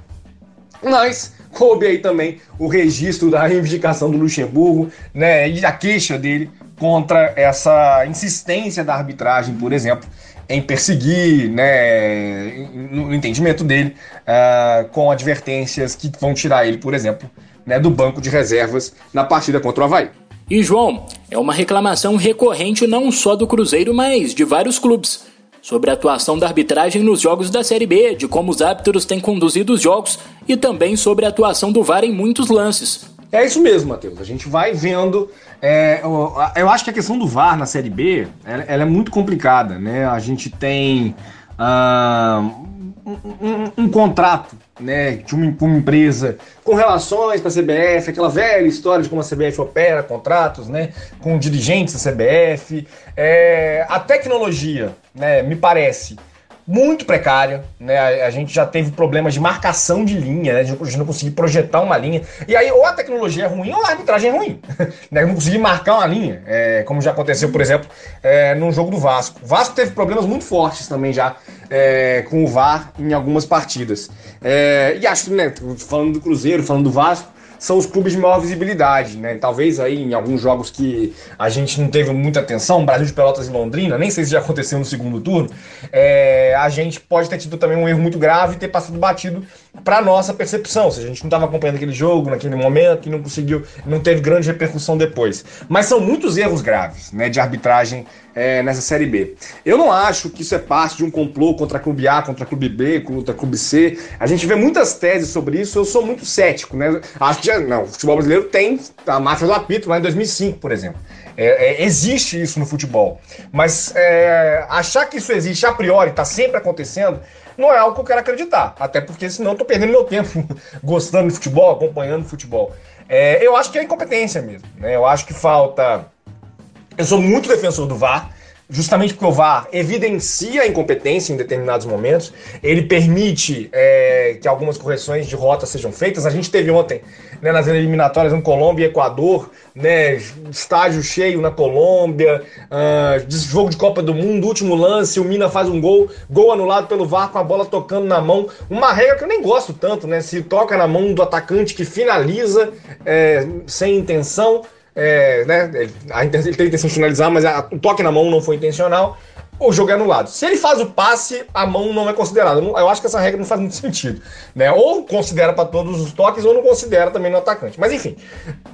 Mas coube aí também o registro da reivindicação do Luxemburgo né, e a queixa dele contra essa insistência da arbitragem, por exemplo, em perseguir, né, no entendimento dele, uh, com advertências que vão tirar ele, por exemplo, né, do banco de reservas na partida contra o Havaí. E João, é uma reclamação recorrente não só do Cruzeiro, mas de vários clubes sobre a atuação da arbitragem nos jogos da Série B, de como os árbitros têm conduzido os jogos e também sobre a atuação do VAR em muitos lances. É isso mesmo, Matheus. A gente vai vendo. É, eu acho que a questão do VAR na Série B ela, ela é muito complicada, né? A gente tem uh, um, um, um, contrato né, de uma, uma empresa com relações com a CBF, aquela velha história de como a CBF opera contratos, né, com dirigentes da CBF. É, a tecnologia, né, me parece muito precária, né? A, gente já teve problemas de marcação de linha, né? De não conseguir projetar uma linha. E aí, ou a tecnologia é ruim, ou a arbitragem é ruim. *laughs* né? Não conseguir marcar uma linha, é, como já aconteceu, por exemplo, é, no jogo do Vasco. O Vasco teve problemas muito fortes também já é, com o VAR em algumas partidas. É, e acho né, falando do Cruzeiro, falando do Vasco, são os clubes de maior visibilidade, né? Talvez aí em alguns jogos que a gente não teve muita atenção, Brasil de Pelotas e Londrina, nem sei se já aconteceu no segundo turno, é, a gente pode ter tido também um erro muito grave e ter passado batido para nossa percepção, ou seja, a gente não estava acompanhando aquele jogo naquele momento e não conseguiu, não teve grande repercussão depois. Mas são muitos erros graves, né, de arbitragem é, nessa Série B. Eu não acho que isso é parte de um complô contra Clube A, contra Clube B, contra Clube C. A gente vê muitas teses sobre isso, eu sou muito cético, né? Acho que não, o futebol brasileiro tem a máfia do apito lá em 2005, por exemplo. É, é, existe isso no futebol. Mas é, achar que isso existe a priori, está sempre acontecendo, não é algo que eu quero acreditar. Até porque senão eu tô perdendo meu tempo *laughs* gostando de futebol, acompanhando futebol. É, eu acho que é incompetência mesmo. Né? Eu acho que falta. Eu sou muito defensor do VAR justamente porque o VAR evidencia a incompetência em determinados momentos, ele permite é, que algumas correções de rota sejam feitas. A gente teve ontem, né, nas eliminatórias no Colômbia e Equador, né, estágio cheio na Colômbia, uh, jogo de Copa do Mundo, último lance, o Mina faz um gol, gol anulado pelo VAR com a bola tocando na mão. Uma regra que eu nem gosto tanto, né? Se toca na mão do atacante que finaliza é, sem intenção é, né, ele, ele tem a intenção de finalizar, mas a, o toque na mão não foi intencional, o jogo é anulado. Se ele faz o passe, a mão não é considerada. Eu acho que essa regra não faz muito sentido. Né? Ou considera para todos os toques, ou não considera também no atacante. Mas enfim,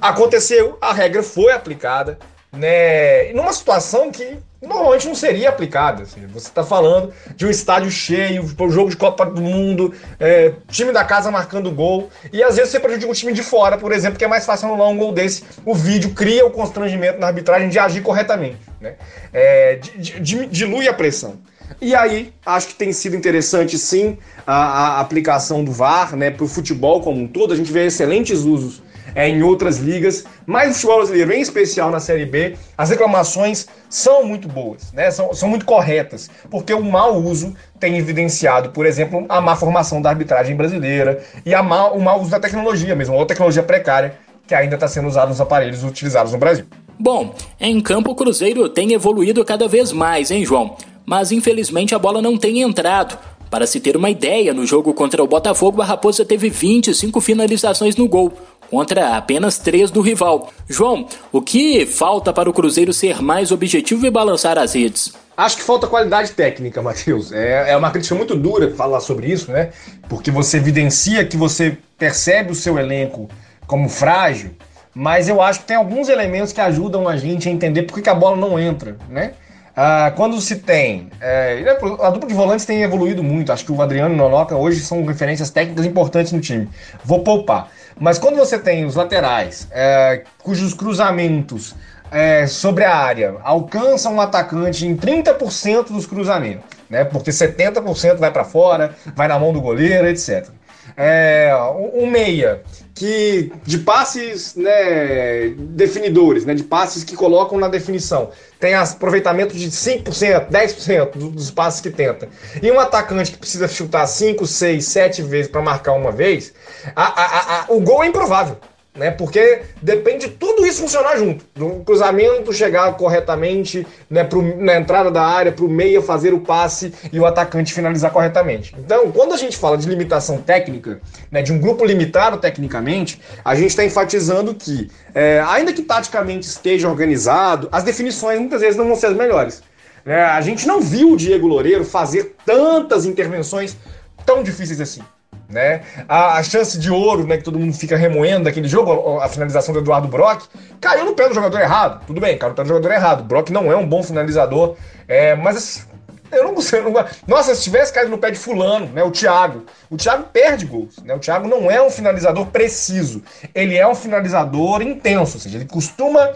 aconteceu, a regra foi aplicada, né? numa situação que normalmente não seria aplicada. Assim. Você está falando de um estádio cheio, um jogo de Copa do Mundo, é, time da casa marcando gol, e às vezes você prejudica o time de fora, por exemplo, que é mais fácil anular um gol desse. O vídeo cria o constrangimento na arbitragem de agir corretamente. Né? É, dilui a pressão. E aí, acho que tem sido interessante sim a, a aplicação do VAR né, para o futebol como um todo. A gente vê excelentes usos é, em outras ligas, mas o futebol brasileiro, em especial na Série B, as reclamações são muito boas, né? são, são muito corretas, porque o mau uso tem evidenciado, por exemplo, a má formação da arbitragem brasileira e a má, o mau uso da tecnologia mesmo, ou tecnologia precária que ainda está sendo usada nos aparelhos utilizados no Brasil. Bom, em campo o Cruzeiro tem evoluído cada vez mais, hein, João? Mas infelizmente a bola não tem entrado. Para se ter uma ideia, no jogo contra o Botafogo, a Raposa teve 25 finalizações no gol, contra apenas três do rival. João, o que falta para o Cruzeiro ser mais objetivo e balançar as redes? Acho que falta qualidade técnica, Matheus. É, é uma crítica muito dura falar sobre isso, né? Porque você evidencia que você percebe o seu elenco como frágil, mas eu acho que tem alguns elementos que ajudam a gente a entender por que a bola não entra, né? Ah, quando se tem. É, a dupla de volantes tem evoluído muito. Acho que o Adriano e o Nonoca hoje são referências técnicas importantes no time. Vou poupar. Mas quando você tem os laterais, é, cujos cruzamentos é, sobre a área alcançam um atacante em 30% dos cruzamentos, né? Porque 70% vai para fora, vai na mão do goleiro, etc. É, um meia que de passes né, definidores, né, de passes que colocam na definição, tem aproveitamento de 5%, 10% dos passes que tenta. E um atacante que precisa chutar 5, 6, 7 vezes para marcar uma vez, a, a, a, o gol é improvável né? Porque depende de tudo isso funcionar junto. Do cruzamento chegar corretamente, né, pro, na entrada da área, para o meia fazer o passe e o atacante finalizar corretamente. Então, quando a gente fala de limitação técnica, né, de um grupo limitado tecnicamente, a gente está enfatizando que, é, ainda que taticamente esteja organizado, as definições muitas vezes não vão ser as melhores. É, a gente não viu o Diego Loureiro fazer tantas intervenções tão difíceis assim. Né? A, a, chance de ouro, né, que todo mundo fica remoendo daquele jogo, a, a, finalização do Eduardo Brock, caiu no pé do jogador errado. Tudo bem, caiu no pé do jogador errado. Brock não é um bom finalizador, é, mas eu não consigo. Nossa, se tivesse caído no pé de fulano, né? O Thiago. O Thiago perde gols. Né? O Thiago não é um finalizador preciso. Ele é um finalizador intenso. Ou seja, ele costuma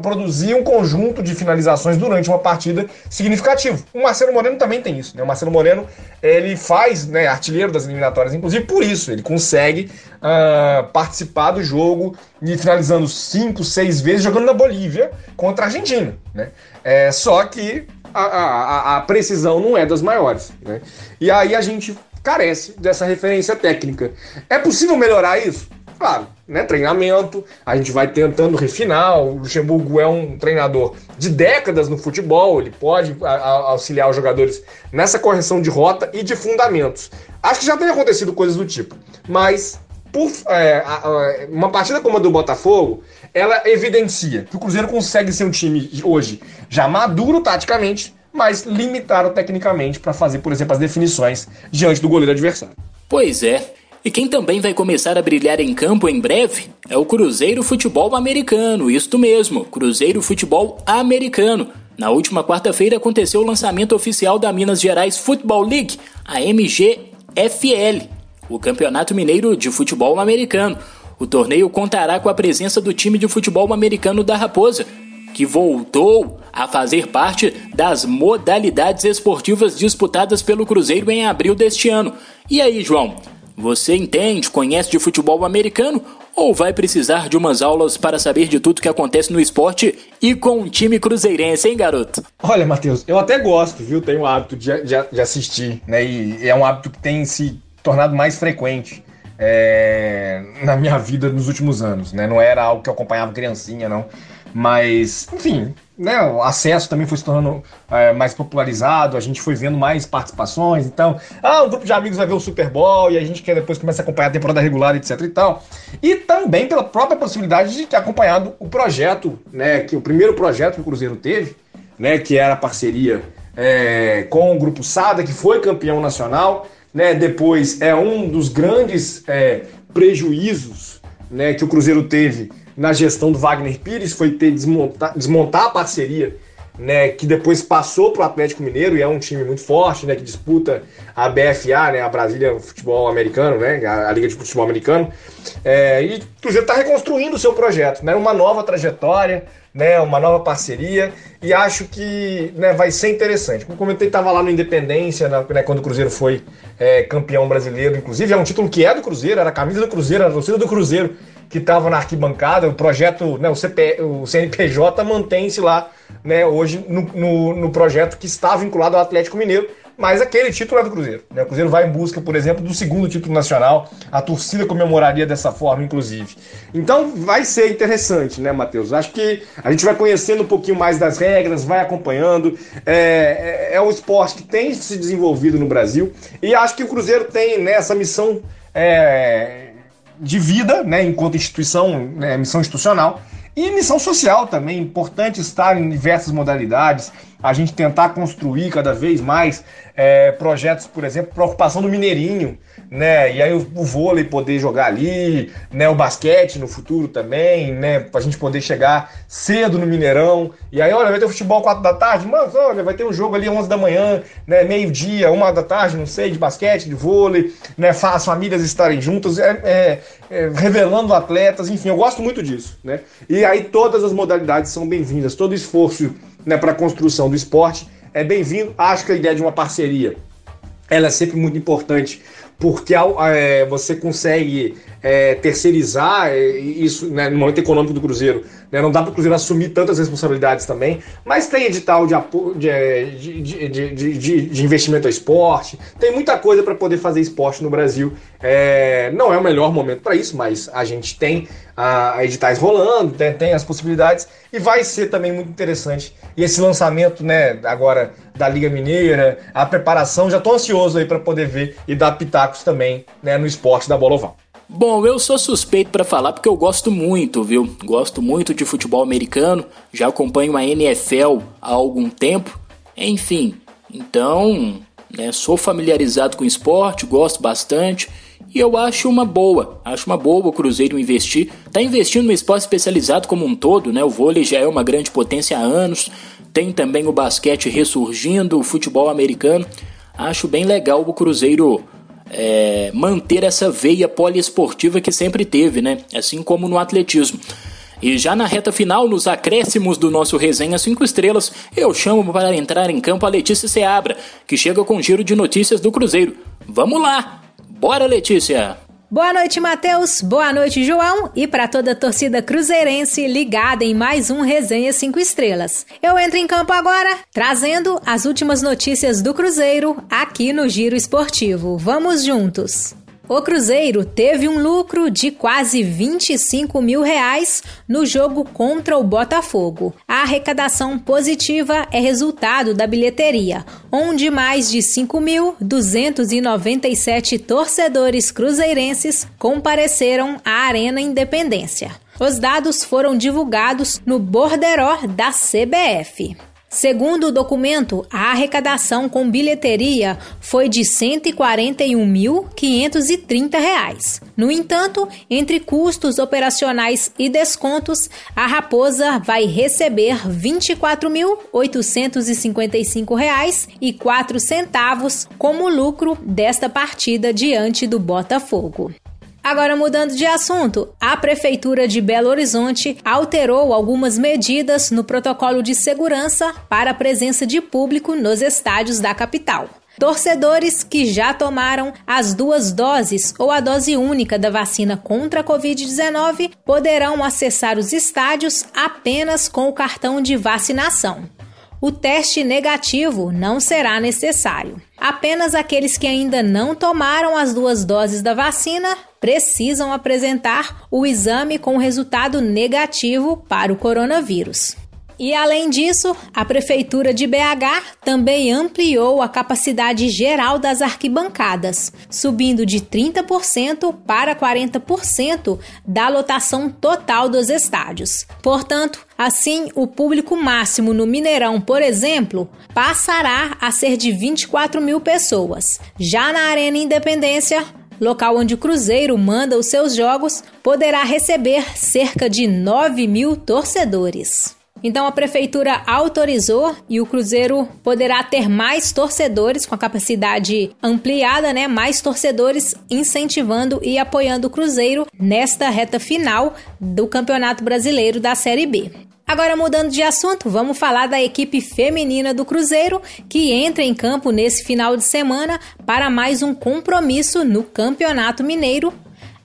produzir um conjunto de finalizações durante uma partida significativo. O Marcelo Moreno também tem isso. Né? O Marcelo Moreno ele faz, né, artilheiro das eliminatórias, inclusive por isso. Ele consegue uh, participar do jogo e finalizando cinco, seis vezes jogando na Bolívia contra a Argentina. Né? É, só que a, a, a precisão não é das maiores. Né? E aí a gente carece dessa referência técnica. É possível melhorar isso? Claro, né? Treinamento, a gente vai tentando refinar. O Luxemburgo é um treinador de décadas no futebol, ele pode auxiliar os jogadores nessa correção de rota e de fundamentos. Acho que já tem acontecido coisas do tipo, mas por, é, uma partida como a do Botafogo, ela evidencia que o Cruzeiro consegue ser um time hoje já maduro taticamente, mas limitado tecnicamente para fazer, por exemplo, as definições diante do goleiro adversário. Pois é. E quem também vai começar a brilhar em campo em breve é o Cruzeiro Futebol Americano, isto mesmo, Cruzeiro Futebol Americano. Na última quarta-feira aconteceu o lançamento oficial da Minas Gerais Football League, a MGFL, o Campeonato Mineiro de Futebol Americano. O torneio contará com a presença do time de futebol americano da Raposa, que voltou a fazer parte das modalidades esportivas disputadas pelo Cruzeiro em abril deste ano. E aí, João? Você entende, conhece de futebol americano ou vai precisar de umas aulas para saber de tudo que acontece no esporte e com um time cruzeirense, hein, garoto? Olha, Matheus, eu até gosto, viu? Tenho o hábito de, de, de assistir, né? E é um hábito que tem se tornado mais frequente é, na minha vida nos últimos anos, né? Não era algo que eu acompanhava criancinha, não. Mas, enfim, né, o acesso também foi se tornando é, mais popularizado, a gente foi vendo mais participações, então, ah, um grupo de amigos vai ver o Super Bowl e a gente quer depois começa a acompanhar a temporada regular, etc e tal. E também pela própria possibilidade de ter acompanhado o projeto, né, que o primeiro projeto que o Cruzeiro teve, né, que era a parceria é, com o Grupo Sada, que foi campeão nacional, né? Depois é um dos grandes é, prejuízos né, que o Cruzeiro teve na gestão do Wagner Pires foi ter desmontar, desmontar a parceria né, que depois passou para o Atlético Mineiro e é um time muito forte, né, que disputa a BFA, né, a Brasília Futebol Americano, né, a, Liga de Futebol Americano, é, e o Cruzeiro está reconstruindo o seu projeto, né, uma nova trajetória, né, uma nova parceria e acho que né, vai ser interessante. Como comentei, estava lá no Independência, né, quando o Cruzeiro foi é, campeão brasileiro, inclusive é um título que é do Cruzeiro, era a camisa do Cruzeiro, era a torcida do Cruzeiro que estava na arquibancada, o projeto, né, o, CP, o CNPJ mantém-se lá né, hoje no, no, no projeto que está vinculado ao Atlético Mineiro, mas aquele título é do Cruzeiro. Né? O Cruzeiro vai em busca, por exemplo, do segundo título nacional. A torcida comemoraria dessa forma, inclusive. Então vai ser interessante, né, Matheus? Acho que a gente vai conhecendo um pouquinho mais das regras, vai acompanhando. É, é, é um esporte que tem se desenvolvido no Brasil e acho que o Cruzeiro tem né, essa missão. É, de vida, né, enquanto instituição, né, missão institucional, e missão social também, importante estar em diversas modalidades, a gente tentar construir cada vez mais é, projetos, por exemplo, para ocupação do Mineirinho, né? E aí o, o, vôlei poder jogar ali, né? O basquete no futuro também, né? Para a gente poder chegar cedo no Mineirão. E aí, olha, vai ter futebol 4 da tarde, mas olha, vai ter um jogo ali 11 da manhã, né? Meio-dia, uma da tarde, não sei, de basquete, de vôlei, né? As famílias estarem juntas, é, é, é, revelando atletas, enfim, eu gosto muito disso, né? E aí todas as modalidades são bem-vindas, todo esforço né, para a construção do esporte é bem-vindo. Acho que a ideia de uma parceria ela é sempre muito importante, porque é, você consegue é, terceirizar é, isso né, no momento econômico do Cruzeiro. Né, não dá para o Cruzeiro assumir tantas responsabilidades também, mas tem edital de, de, de, de investimento ao esporte, tem muita coisa para poder fazer esporte no Brasil. É, não é o melhor momento para isso, mas a gente tem a, editais rolando, tem, tem, as possibilidades e vai ser também muito interessante. E esse lançamento, né, agora da Liga Mineira, a preparação, já estou ansioso aí para poder ver e dar pitacos também, né, no esporte da bola oval. Bom, eu sou suspeito para falar porque eu gosto muito, viu? Gosto muito de futebol americano, já acompanho a NFL há algum tempo, enfim. Então, né, sou familiarizado com esporte, gosto bastante e eu acho uma boa, acho uma boa o Cruzeiro investir. Tá investindo no esporte especializado como um todo, né? O vôlei já é uma grande potência há anos. Tem também o basquete ressurgindo, o futebol americano. Acho bem legal o Cruzeiro é, manter essa veia poliesportiva que sempre teve, né? Assim como no atletismo. E já na reta final, nos acréscimos do nosso Resenha 5 Estrelas, eu chamo para entrar em campo a Letícia Seabra, que chega com um giro de notícias do Cruzeiro. Vamos lá! Bora, Letícia! Boa noite, Matheus. Boa noite, João. E para toda a torcida cruzeirense ligada em mais um Resenha 5 Estrelas. Eu entro em campo agora, trazendo as últimas notícias do Cruzeiro aqui no Giro Esportivo. Vamos juntos! O Cruzeiro teve um lucro de quase 25 mil reais no jogo contra o Botafogo. A arrecadação positiva é resultado da bilheteria, onde mais de 5.297 torcedores cruzeirenses compareceram à Arena Independência. Os dados foram divulgados no borderó da CBF. Segundo o documento, a arrecadação com bilheteria foi de R$ 141.530. No entanto, entre custos operacionais e descontos, a Raposa vai receber R$ 24.855,04 como lucro desta partida diante do Botafogo. Agora, mudando de assunto, a Prefeitura de Belo Horizonte alterou algumas medidas no protocolo de segurança para a presença de público nos estádios da capital. Torcedores que já tomaram as duas doses ou a dose única da vacina contra a Covid-19 poderão acessar os estádios apenas com o cartão de vacinação o teste negativo não será necessário. Apenas aqueles que ainda não tomaram as duas doses da vacina precisam apresentar o exame com resultado negativo para o coronavírus. E além disso, a Prefeitura de BH também ampliou a capacidade geral das arquibancadas, subindo de 30% para 40% da lotação total dos estádios. Portanto, assim, o público máximo no Mineirão, por exemplo, passará a ser de 24 mil pessoas. Já na Arena Independência, local onde o Cruzeiro manda os seus jogos, poderá receber cerca de 9 mil torcedores. Então a prefeitura autorizou e o Cruzeiro poderá ter mais torcedores com a capacidade ampliada, né? Mais torcedores incentivando e apoiando o Cruzeiro nesta reta final do Campeonato Brasileiro da Série B. Agora mudando de assunto, vamos falar da equipe feminina do Cruzeiro que entra em campo nesse final de semana para mais um compromisso no Campeonato Mineiro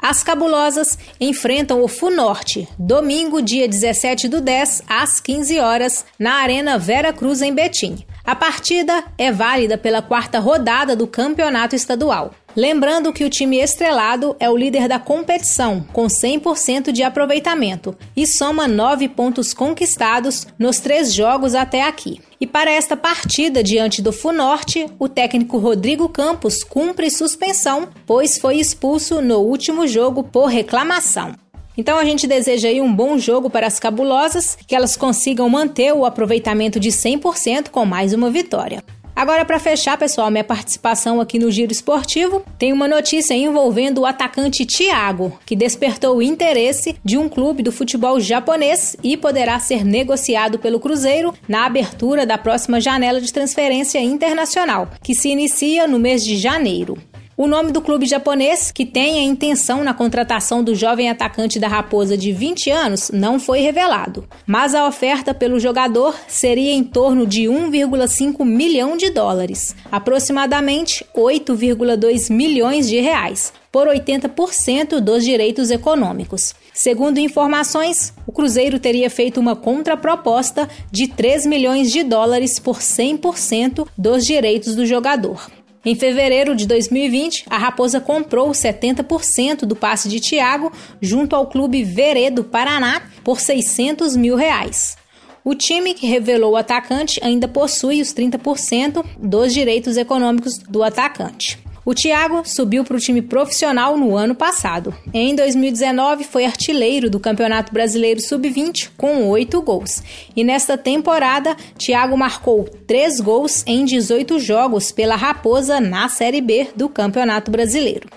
as cabulosas enfrentam o FUNORTE, domingo, dia 17 do 10, às 15 horas, na Arena Vera Cruz, em Betim. A partida é válida pela quarta rodada do campeonato estadual. Lembrando que o time estrelado é o líder da competição, com 100% de aproveitamento, e soma nove pontos conquistados nos três jogos até aqui. E para esta partida diante do Funorte, o técnico Rodrigo Campos cumpre suspensão, pois foi expulso no último jogo por reclamação. Então a gente deseja aí um bom jogo para as cabulosas, que elas consigam manter o aproveitamento de 100% com mais uma vitória. Agora, para fechar, pessoal, minha participação aqui no Giro Esportivo, tem uma notícia envolvendo o atacante Thiago, que despertou o interesse de um clube do futebol japonês e poderá ser negociado pelo Cruzeiro na abertura da próxima janela de transferência internacional, que se inicia no mês de janeiro. O nome do clube japonês, que tem a intenção na contratação do jovem atacante da Raposa de 20 anos, não foi revelado. Mas a oferta pelo jogador seria em torno de 1,5 milhão de dólares, aproximadamente 8,2 milhões de reais, por 80% dos direitos econômicos. Segundo informações, o Cruzeiro teria feito uma contraproposta de 3 milhões de dólares por 100% dos direitos do jogador. Em fevereiro de 2020, a Raposa comprou 70% do passe de Thiago junto ao clube Veredo Paraná por 600 mil reais. O time que revelou o atacante ainda possui os 30% dos direitos econômicos do atacante. O Thiago subiu para o time profissional no ano passado. Em 2019, foi artilheiro do Campeonato Brasileiro Sub-20 com oito gols. E nesta temporada, Thiago marcou três gols em 18 jogos pela Raposa na Série B do Campeonato Brasileiro.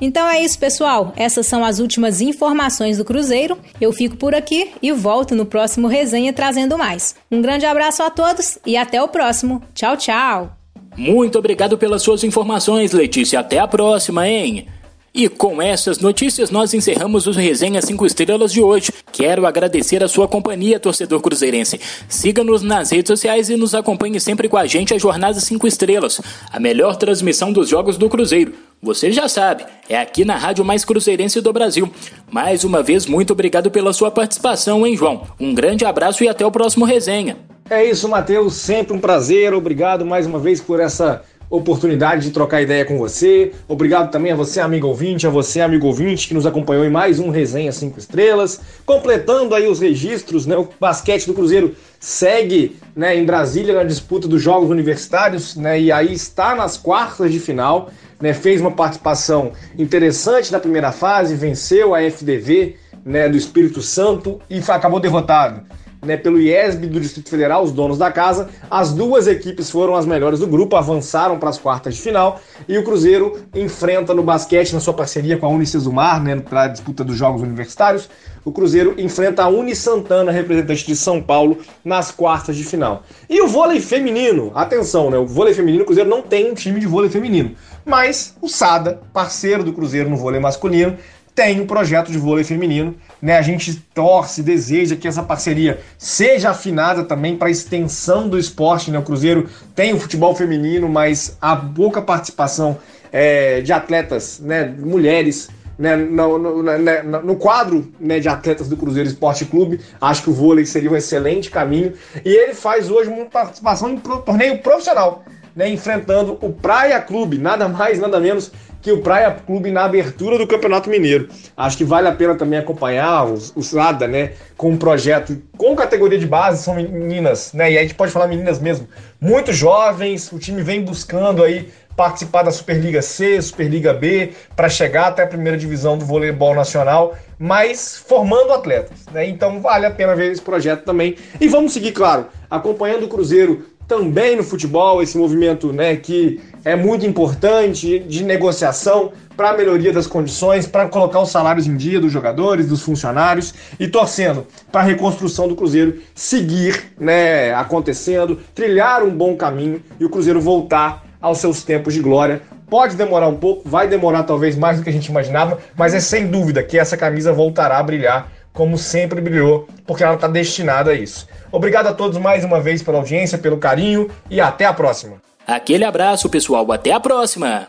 Então é isso, pessoal. Essas são as últimas informações do Cruzeiro. Eu fico por aqui e volto no próximo resenha trazendo mais. Um grande abraço a todos e até o próximo. Tchau, tchau. Muito obrigado pelas suas informações, Letícia. Até a próxima, hein? E com essas notícias nós encerramos os Resenha 5 Estrelas de hoje. Quero agradecer a sua companhia, torcedor cruzeirense. Siga-nos nas redes sociais e nos acompanhe sempre com a gente a Jornada 5 Estrelas, a melhor transmissão dos jogos do Cruzeiro. Você já sabe, é aqui na Rádio Mais Cruzeirense do Brasil. Mais uma vez, muito obrigado pela sua participação, hein, João? Um grande abraço e até o próximo Resenha. É isso, Matheus. Sempre um prazer. Obrigado mais uma vez por essa oportunidade de trocar ideia com você. Obrigado também a você, amigo ouvinte, a você, amigo ouvinte, que nos acompanhou em mais um Resenha 5 Estrelas. Completando aí os registros, né? O basquete do Cruzeiro segue né, em Brasília na disputa dos Jogos Universitários, né? E aí está nas quartas de final. Né, fez uma participação interessante na primeira fase, venceu a FDV né, do Espírito Santo e acabou derrotado né, pelo IESB do Distrito Federal, os donos da casa. As duas equipes foram as melhores do grupo, avançaram para as quartas de final e o Cruzeiro enfrenta no basquete, na sua parceria com a Unicesumar, né, para a disputa dos Jogos Universitários, o Cruzeiro enfrenta a Uni Santana, representante de São Paulo, nas quartas de final. E o vôlei feminino, atenção, né, o vôlei feminino, o Cruzeiro não tem um time de vôlei feminino, mas o Sada, parceiro do Cruzeiro no vôlei masculino, tem um projeto de vôlei feminino. Né? A gente torce, deseja que essa parceria seja afinada também para a extensão do esporte. Né? O Cruzeiro tem o futebol feminino, mas há pouca participação é, de atletas, né? mulheres. Né, no, no, né, no, quadro né, de atletas do Cruzeiro Esporte Clube, acho que o vôlei seria um excelente caminho. E ele faz hoje uma participação em torneio profissional, né, enfrentando o Praia Clube, nada mais, nada menos que o Praia Clube na abertura do Campeonato Mineiro. Acho que vale a pena também acompanhar os, os né? Com um projeto com categoria de base, são meninas, né? E a gente pode falar meninas mesmo, muito jovens, o time vem buscando aí participar da Superliga C, Superliga B, para chegar até a primeira divisão do voleibol nacional, mas formando atletas, né? Então vale a pena ver esse projeto também. E vamos seguir, claro, acompanhando o Cruzeiro também no futebol, esse movimento né, que é muito importante de negociação para a melhoria das condições, para colocar os salários em dia dos jogadores, dos funcionários e torcendo para a reconstrução do Cruzeiro seguir né, acontecendo, trilhar um bom caminho e o Cruzeiro voltar aos seus tempos de glória. Pode demorar um pouco, vai demorar talvez mais do que a gente imaginava, mas é sem dúvida que essa camisa voltará a brilhar como sempre brilhou, porque ela está destinada a isso. Obrigado a todos mais uma vez pela audiência, pelo carinho e até a próxima. Aquele abraço, pessoal. Até a próxima.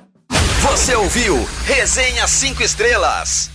Você ouviu Resenha 5 Estrelas.